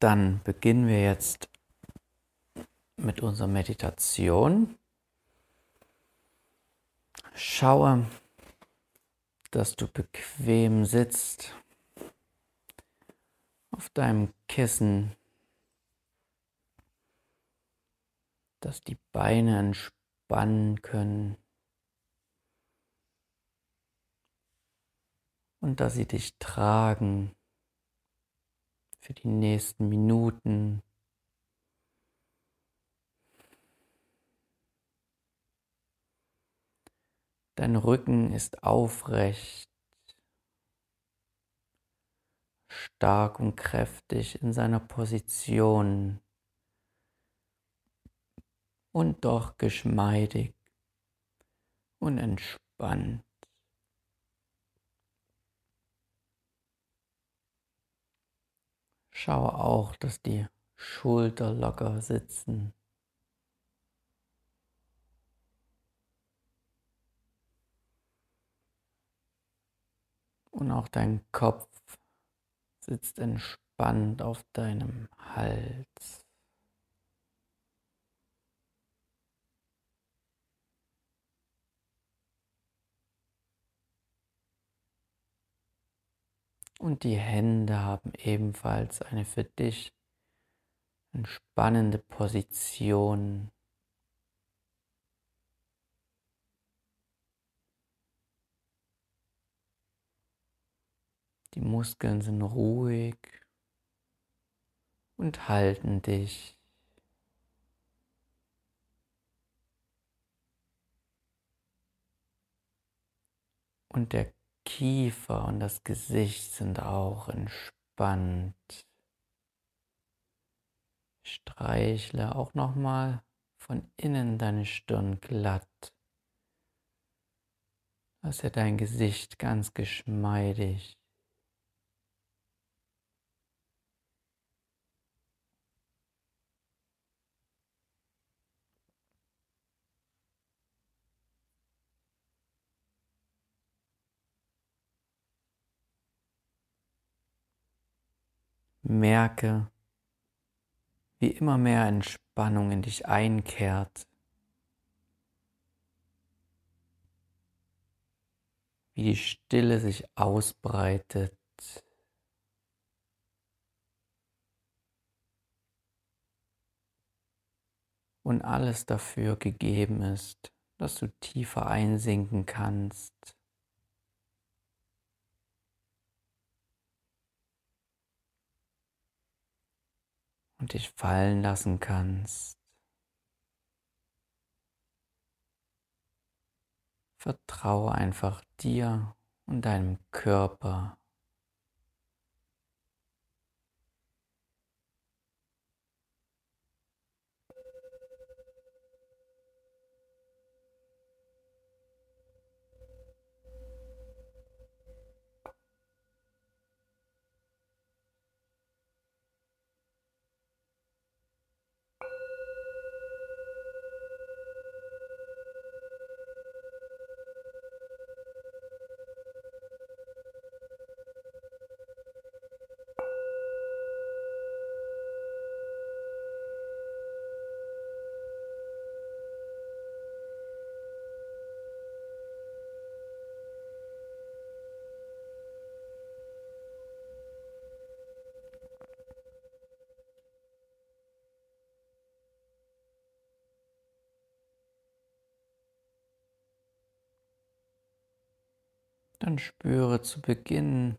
dann beginnen wir jetzt mit unserer Meditation. Schaue, dass du bequem sitzt auf deinem Kissen, dass die Beine entspannen können und dass sie dich tragen für die nächsten Minuten. Dein Rücken ist aufrecht, stark und kräftig in seiner Position und doch geschmeidig und entspannt. Schaue auch, dass die Schulter locker sitzen. Und auch dein Kopf sitzt entspannt auf deinem Hals. Und die Hände haben ebenfalls eine für dich entspannende Position. Die Muskeln sind ruhig und halten dich. Und der Kiefer und das Gesicht sind auch entspannt. Streichle auch nochmal von innen deine Stirn glatt. Lasse dein Gesicht ganz geschmeidig. Merke, wie immer mehr Entspannung in dich einkehrt, wie die Stille sich ausbreitet. Und alles dafür gegeben ist, dass du tiefer einsinken kannst. Und dich fallen lassen kannst. Vertraue einfach dir und deinem Körper. Dann spüre zu Beginn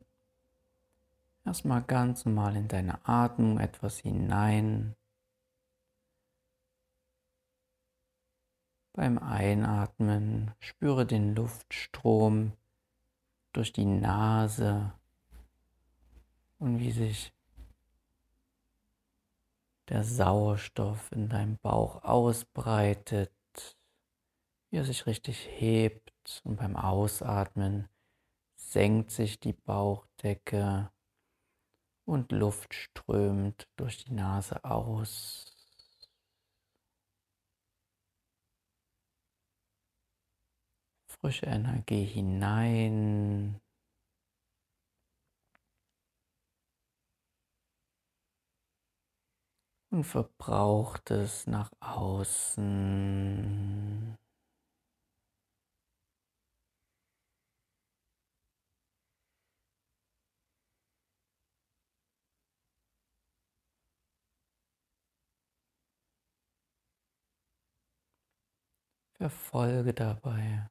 erstmal ganz normal in deine Atmung etwas hinein. Beim Einatmen spüre den Luftstrom durch die Nase und wie sich der Sauerstoff in deinem Bauch ausbreitet, wie er sich richtig hebt und beim Ausatmen senkt sich die Bauchdecke und Luft strömt durch die Nase aus. Frische Energie hinein. und Verbrauchtes nach außen. Verfolge dabei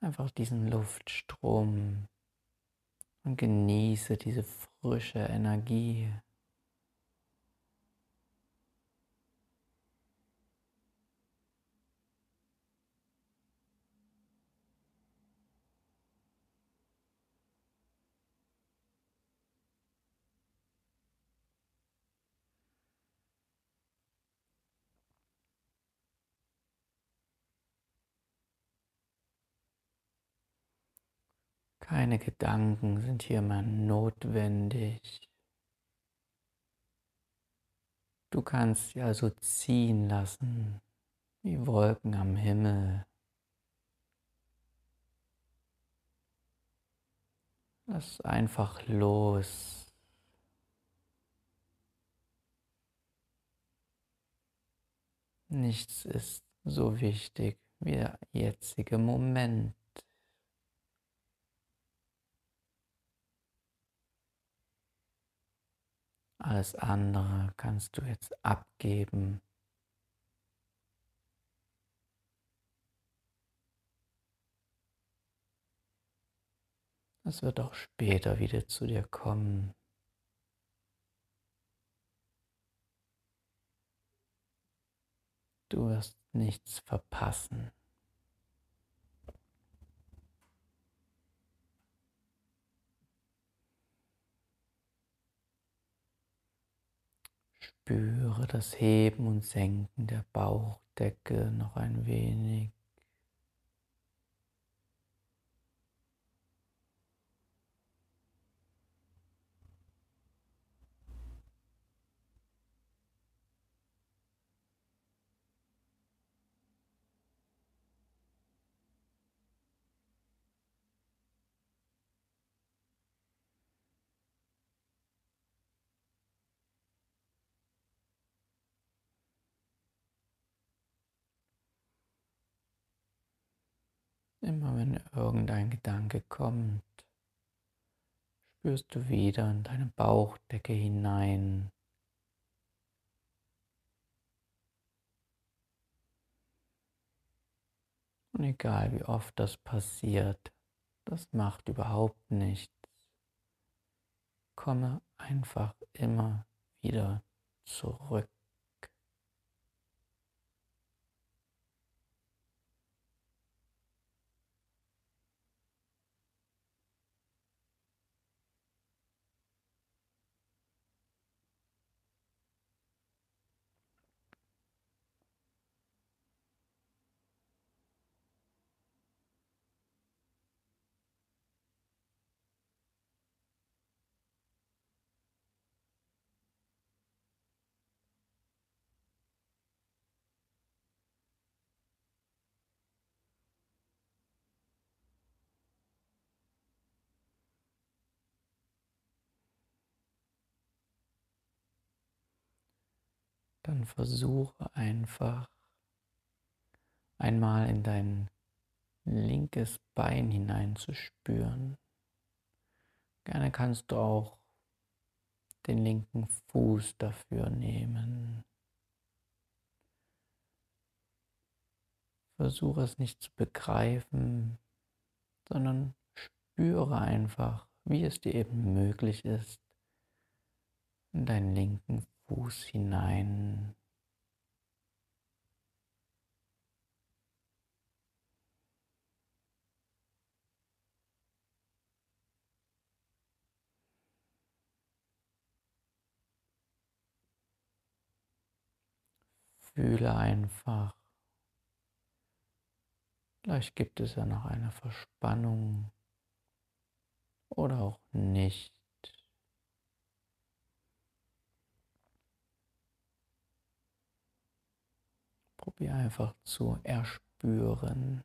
einfach diesen Luftstrom und genieße diese frische Energie. Keine Gedanken sind hier mehr notwendig. Du kannst sie also ziehen lassen, wie Wolken am Himmel. Lass einfach los. Nichts ist so wichtig wie der jetzige Moment. Alles andere kannst du jetzt abgeben. Es wird auch später wieder zu dir kommen. Du wirst nichts verpassen. Spüre das Heben und Senken der Bauchdecke noch ein wenig. Immer irgendein Gedanke kommt, spürst du wieder in deine Bauchdecke hinein. Und egal wie oft das passiert, das macht überhaupt nichts. Komme einfach immer wieder zurück. Dann versuche einfach einmal in dein linkes Bein hineinzuspüren. Gerne kannst du auch den linken Fuß dafür nehmen. Versuche es nicht zu begreifen, sondern spüre einfach, wie es dir eben möglich ist, in deinen linken Fuß hinein. Fühle einfach. Vielleicht gibt es ja noch eine Verspannung oder auch nicht. Probier einfach zu erspüren.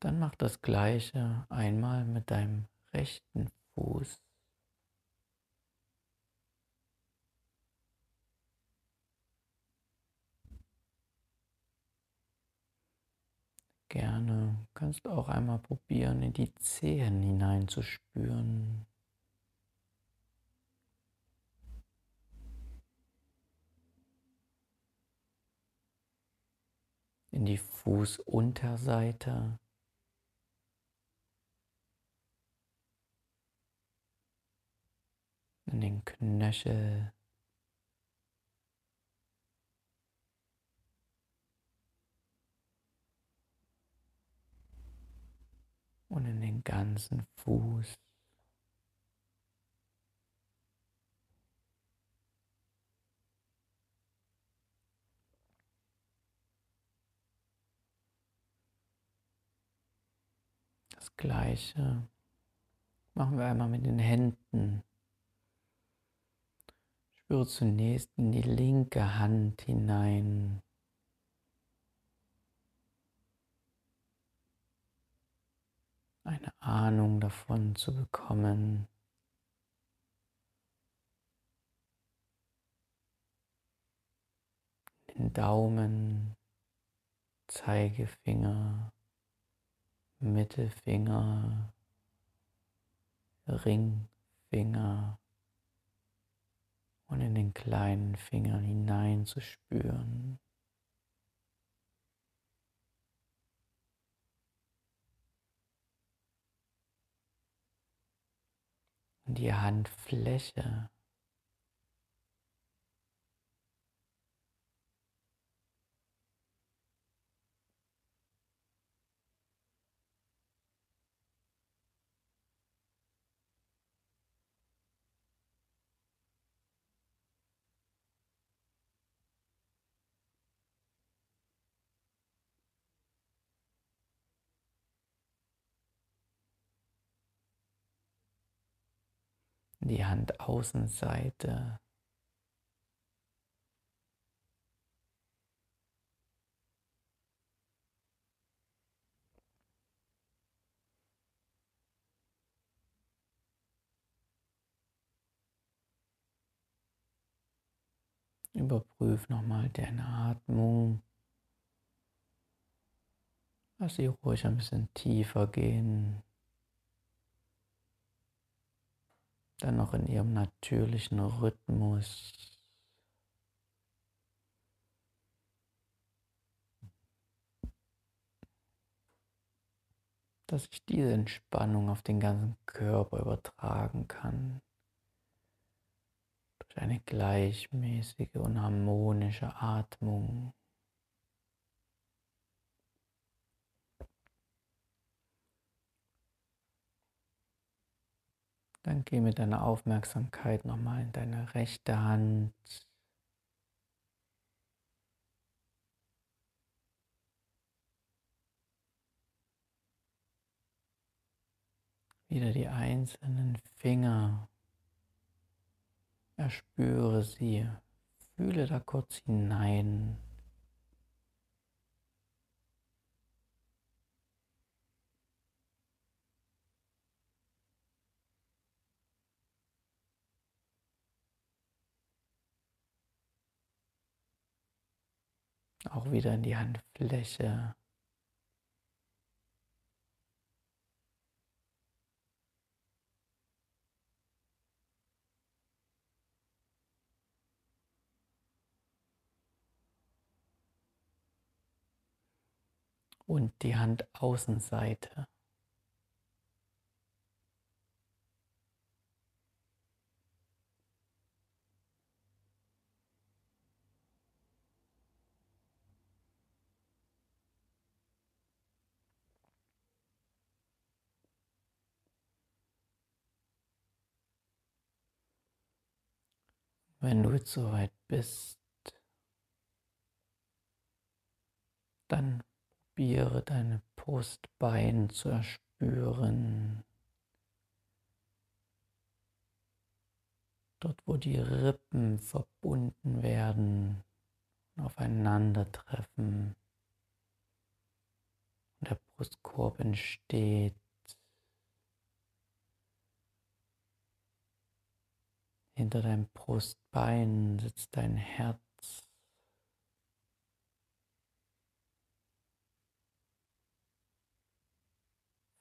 Dann mach das gleiche einmal mit deinem rechten Fuß. Gerne kannst du auch einmal probieren, in die Zehen hineinzuspüren. In die Fußunterseite. In den Knöchel. Und in den ganzen Fuß. Das gleiche machen wir einmal mit den Händen. Spüre zunächst in die linke Hand hinein. Eine Ahnung davon zu bekommen, den Daumen, Zeigefinger, Mittelfinger, Ringfinger und in den kleinen Fingern hineinzuspüren. Die Handfläche. Die Handaußenseite. Überprüf nochmal deine Atmung. Lass sie ruhig ein bisschen tiefer gehen. Dann noch in ihrem natürlichen Rhythmus. dass ich diese Entspannung auf den ganzen Körper übertragen kann. Durch eine gleichmäßige und harmonische Atmung. Dann geh mit deiner Aufmerksamkeit nochmal in deine rechte Hand. Wieder die einzelnen Finger. Erspüre sie. Fühle da kurz hinein. Auch wieder in die Handfläche. Und die Handaußenseite. Wenn du jetzt soweit bist, dann probiere deine Brustbein zu erspüren. Dort, wo die Rippen verbunden werden und aufeinandertreffen und der Brustkorb entsteht. Hinter deinem Brustbein sitzt dein Herz.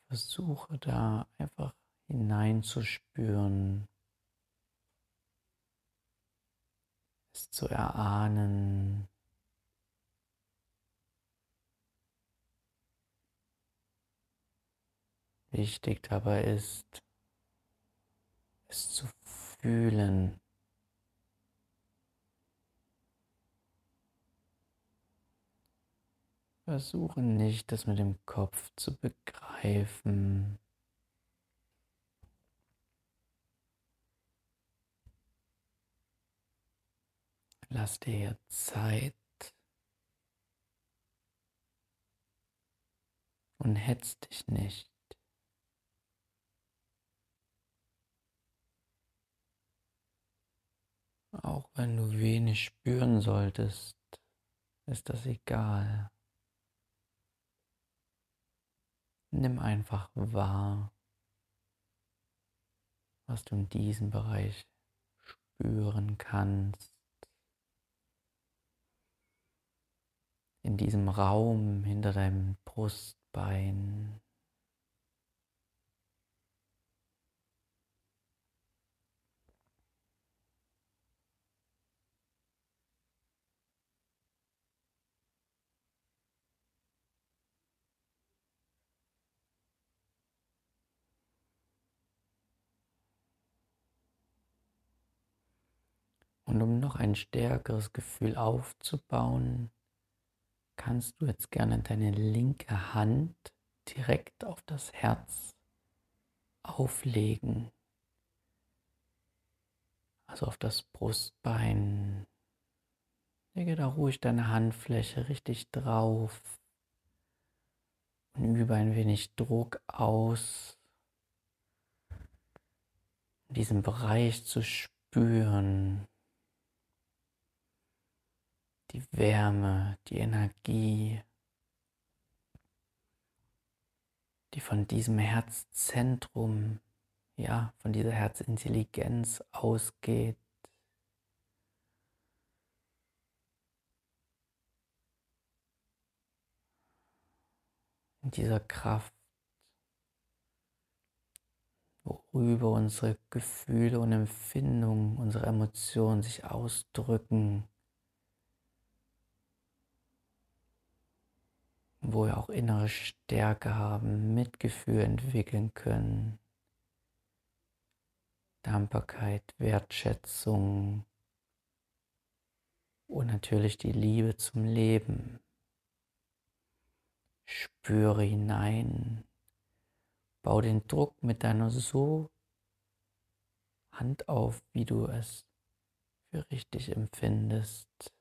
Versuche da einfach hineinzuspüren, es zu erahnen. Wichtig dabei ist, es zu fühlen. Versuche nicht, das mit dem Kopf zu begreifen. Lass dir Zeit und hetz dich nicht. Auch wenn du wenig spüren solltest, ist das egal. Nimm einfach wahr, was du in diesem Bereich spüren kannst. In diesem Raum hinter deinem Brustbein. Und um noch ein stärkeres Gefühl aufzubauen, kannst du jetzt gerne deine linke Hand direkt auf das Herz auflegen. Also auf das Brustbein. Lege da ruhig deine Handfläche richtig drauf und übe ein wenig Druck aus, in diesem Bereich zu spüren die Wärme, die Energie, die von diesem Herzzentrum, ja, von dieser Herzintelligenz ausgeht. In dieser Kraft, worüber unsere Gefühle und Empfindungen, unsere Emotionen sich ausdrücken. Wo wir auch innere Stärke haben, Mitgefühl entwickeln können, Dankbarkeit, Wertschätzung und natürlich die Liebe zum Leben. Spüre hinein, bau den Druck mit deiner so Hand auf, wie du es für richtig empfindest.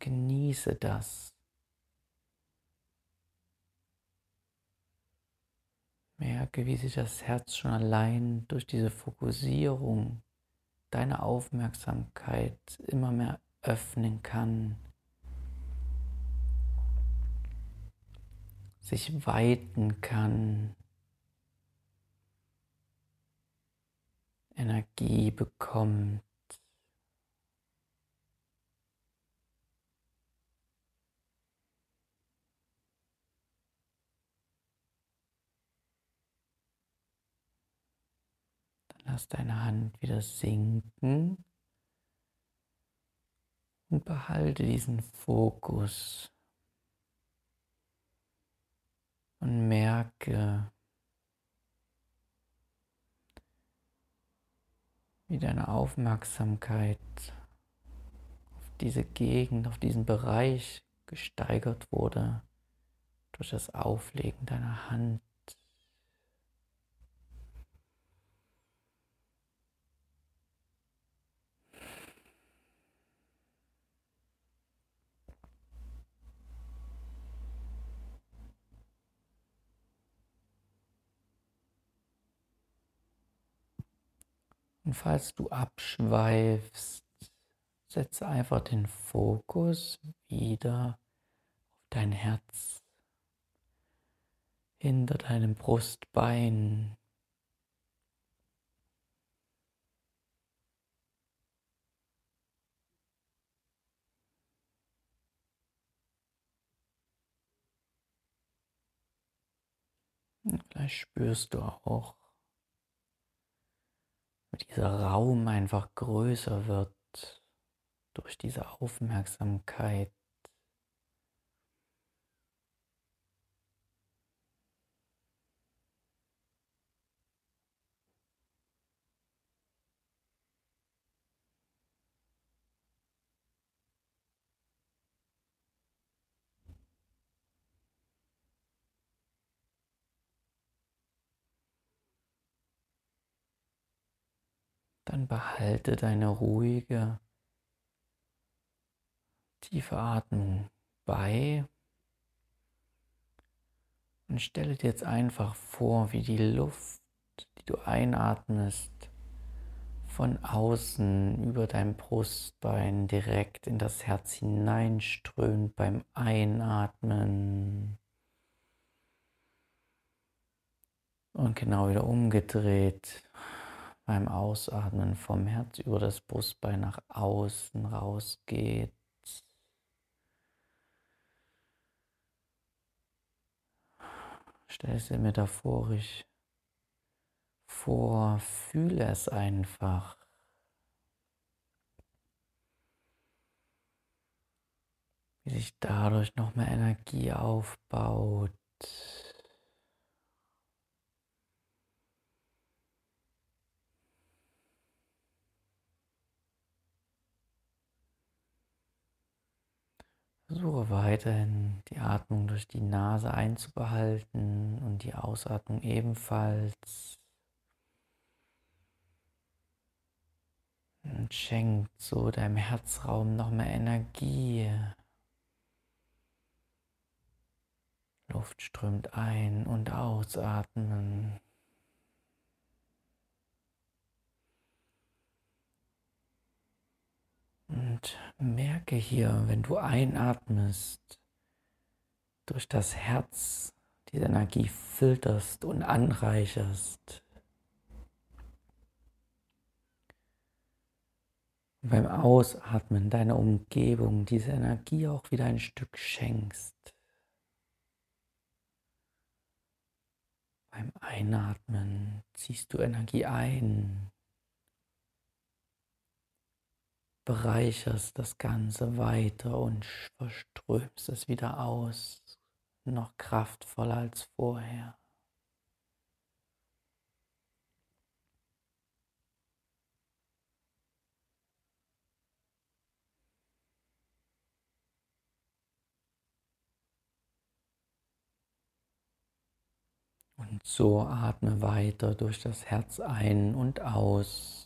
Genieße das. Merke, wie sich das Herz schon allein durch diese Fokussierung deiner Aufmerksamkeit immer mehr öffnen kann, sich weiten kann, Energie bekommt. Lass deine Hand wieder sinken und behalte diesen Fokus und merke, wie deine Aufmerksamkeit auf diese Gegend, auf diesen Bereich gesteigert wurde durch das Auflegen deiner Hand. Und falls du abschweifst, setze einfach den Fokus wieder auf dein Herz hinter deinem Brustbein. Und gleich spürst du auch, dieser Raum einfach größer wird durch diese Aufmerksamkeit. Dann behalte deine ruhige, tiefe Atmung bei und stelle dir jetzt einfach vor, wie die Luft, die du einatmest, von außen über dein Brustbein direkt in das Herz hineinströmt beim Einatmen. Und genau wieder umgedreht beim Ausatmen vom Herz über das Brustbein nach außen rausgeht. Stell es dir metaphorisch vor, fühle es einfach. Wie sich dadurch noch mehr Energie aufbaut. Versuche weiterhin die Atmung durch die Nase einzubehalten und die Ausatmung ebenfalls. Und schenkt so deinem Herzraum noch mehr Energie. Luft strömt ein und ausatmen. Und merke hier, wenn du einatmest, durch das Herz diese Energie filterst und anreicherst. Und beim Ausatmen deiner Umgebung diese Energie auch wieder ein Stück schenkst. Beim Einatmen ziehst du Energie ein bereicherst das Ganze weiter und verströmst es wieder aus, noch kraftvoller als vorher. Und so atme weiter durch das Herz ein und aus.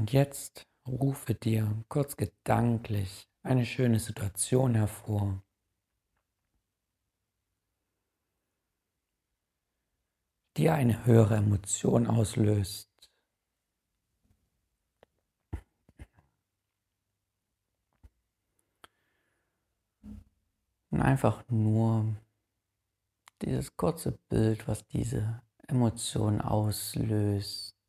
Und jetzt rufe dir kurz gedanklich eine schöne Situation hervor. die eine höhere Emotion auslöst. Und einfach nur dieses kurze Bild, was diese Emotion auslöst,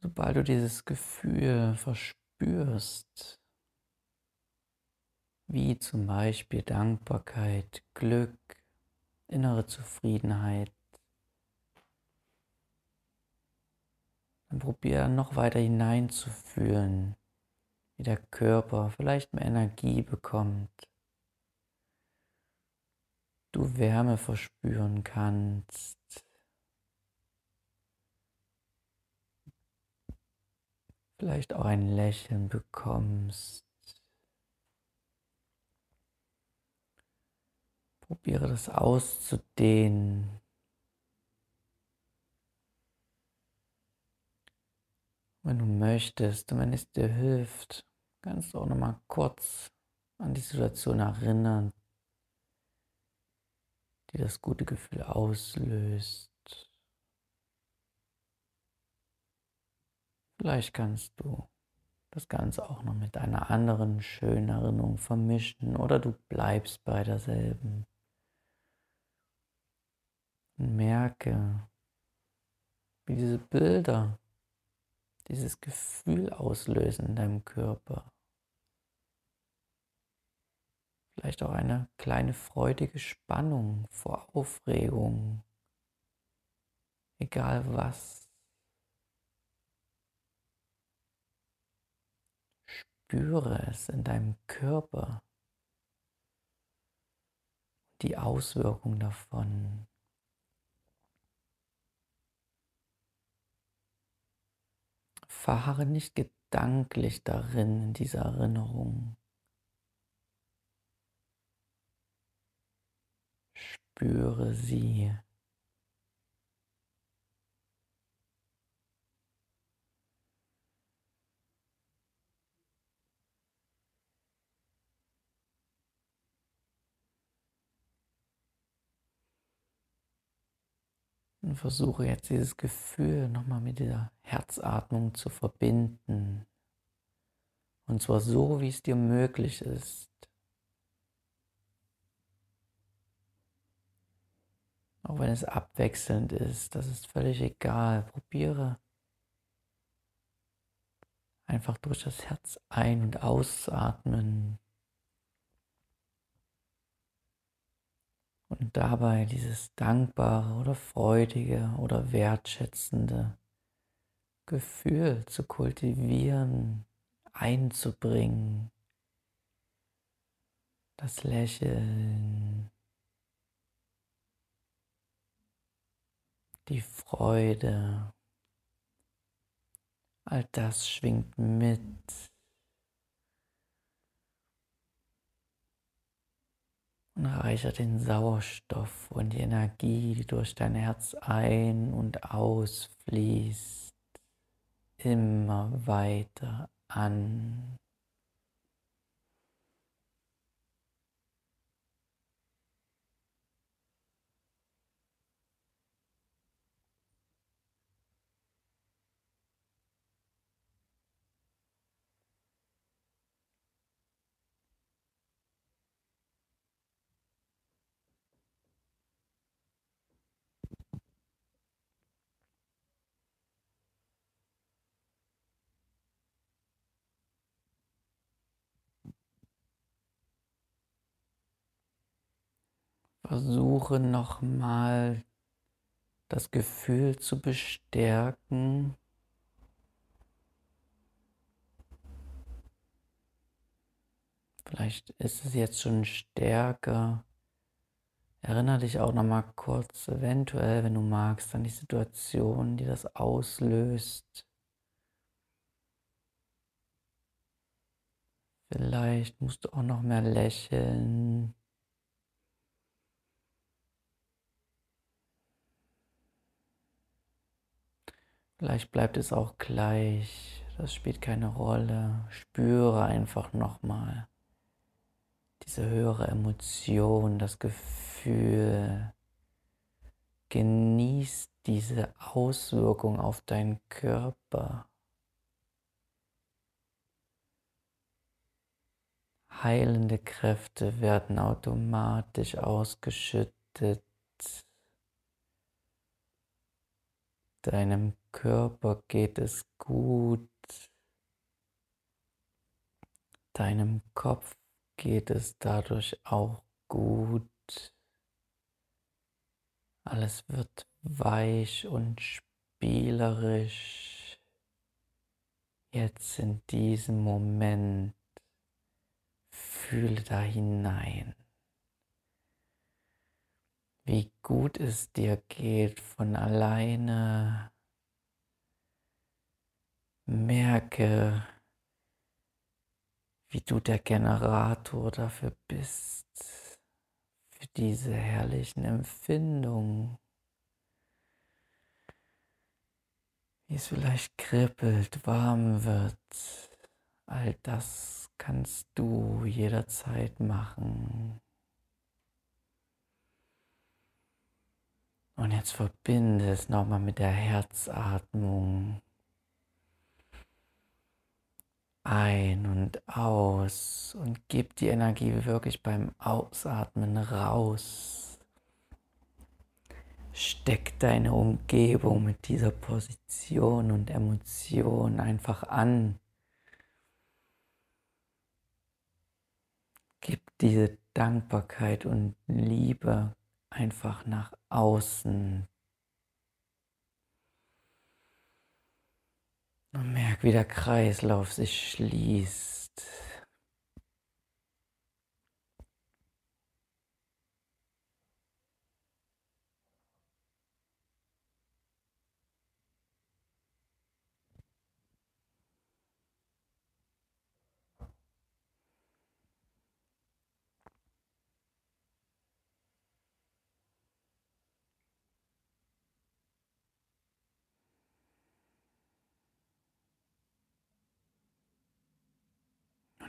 Sobald du dieses Gefühl verspürst, wie zum Beispiel Dankbarkeit, Glück, innere Zufriedenheit, dann probier noch weiter hineinzufühlen, wie der Körper vielleicht mehr Energie bekommt, du Wärme verspüren kannst. Vielleicht auch ein Lächeln bekommst. Probiere das auszudehnen. Wenn du möchtest und wenn es dir hilft, kannst du auch noch mal kurz an die Situation erinnern, die das gute Gefühl auslöst. Vielleicht kannst du das Ganze auch noch mit einer anderen schönen Erinnerung vermischen oder du bleibst bei derselben. Und merke, wie diese Bilder dieses Gefühl auslösen in deinem Körper. Vielleicht auch eine kleine freudige Spannung vor Aufregung, egal was. Spüre es in deinem Körper, die Auswirkung davon. Verharre nicht gedanklich darin, in dieser Erinnerung. Spüre sie. Und versuche jetzt dieses Gefühl nochmal mit der Herzatmung zu verbinden. Und zwar so, wie es dir möglich ist. Auch wenn es abwechselnd ist, das ist völlig egal. Probiere einfach durch das Herz ein- und ausatmen. Und dabei dieses dankbare oder freudige oder wertschätzende Gefühl zu kultivieren, einzubringen. Das Lächeln, die Freude, all das schwingt mit. Und reichert den Sauerstoff und die Energie, die durch dein Herz ein- und ausfließt, immer weiter an. Versuche nochmal das Gefühl zu bestärken. Vielleicht ist es jetzt schon stärker. Erinnere dich auch nochmal kurz, eventuell, wenn du magst, an die Situation, die das auslöst. Vielleicht musst du auch noch mehr lächeln. Vielleicht bleibt es auch gleich, das spielt keine Rolle. Spüre einfach nochmal diese höhere Emotion, das Gefühl. Genieß diese Auswirkung auf deinen Körper. Heilende Kräfte werden automatisch ausgeschüttet. Deinem Körper geht es gut. Deinem Kopf geht es dadurch auch gut. Alles wird weich und spielerisch. Jetzt in diesem Moment fühle da hinein, wie gut es dir geht von alleine. Merke, wie du der Generator dafür bist, für diese herrlichen Empfindungen. Wie es vielleicht kribbelt, warm wird. All das kannst du jederzeit machen. Und jetzt verbinde es nochmal mit der Herzatmung ein und aus und gib die Energie wirklich beim Ausatmen raus. Steck deine Umgebung mit dieser Position und Emotion einfach an. Gib diese Dankbarkeit und Liebe einfach nach außen Und merk, wie der Kreislauf sich schließt.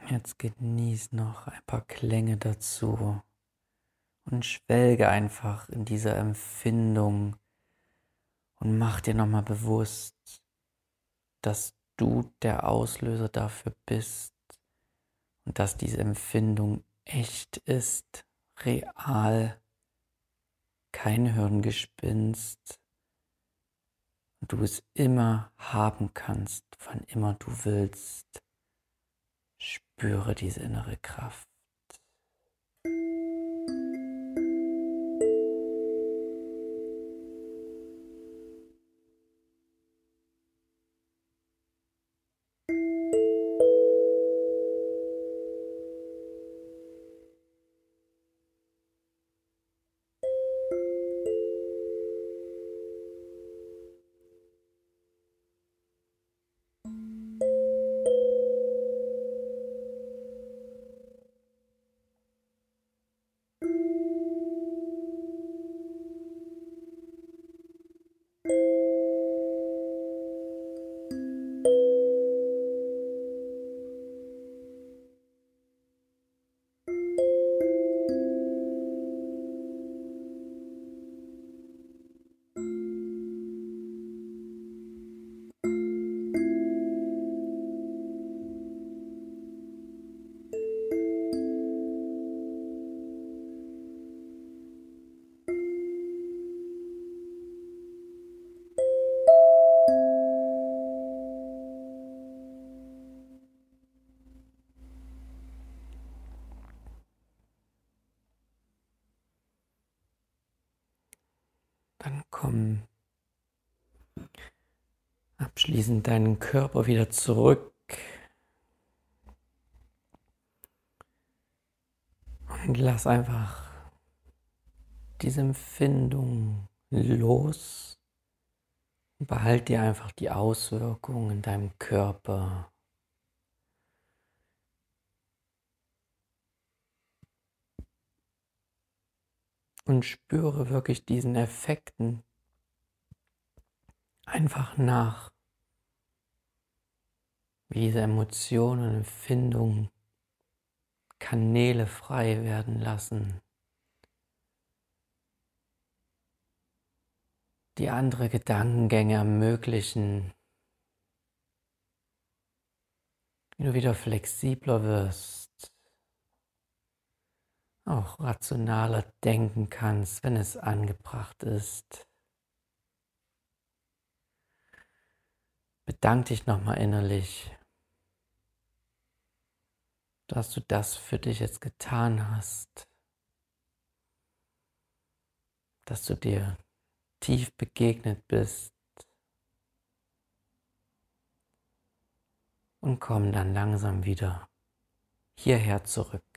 Jetzt genieß noch ein paar Klänge dazu und schwelge einfach in dieser Empfindung und mach dir nochmal bewusst, dass du der Auslöser dafür bist und dass diese Empfindung echt ist, real, kein Hirngespinst und du es immer haben kannst, wann immer du willst. Spüre diese innere Kraft. Abschließend deinen Körper wieder zurück. Und lass einfach diese Empfindung los. Behalt dir einfach die Auswirkungen in deinem Körper. und spüre wirklich diesen Effekten einfach nach, wie diese Emotionen und Empfindungen Kanäle frei werden lassen, die andere Gedankengänge ermöglichen, wie du wieder flexibler wirst. Auch rationaler denken kannst, wenn es angebracht ist. Bedank dich nochmal innerlich, dass du das für dich jetzt getan hast, dass du dir tief begegnet bist und komm dann langsam wieder hierher zurück.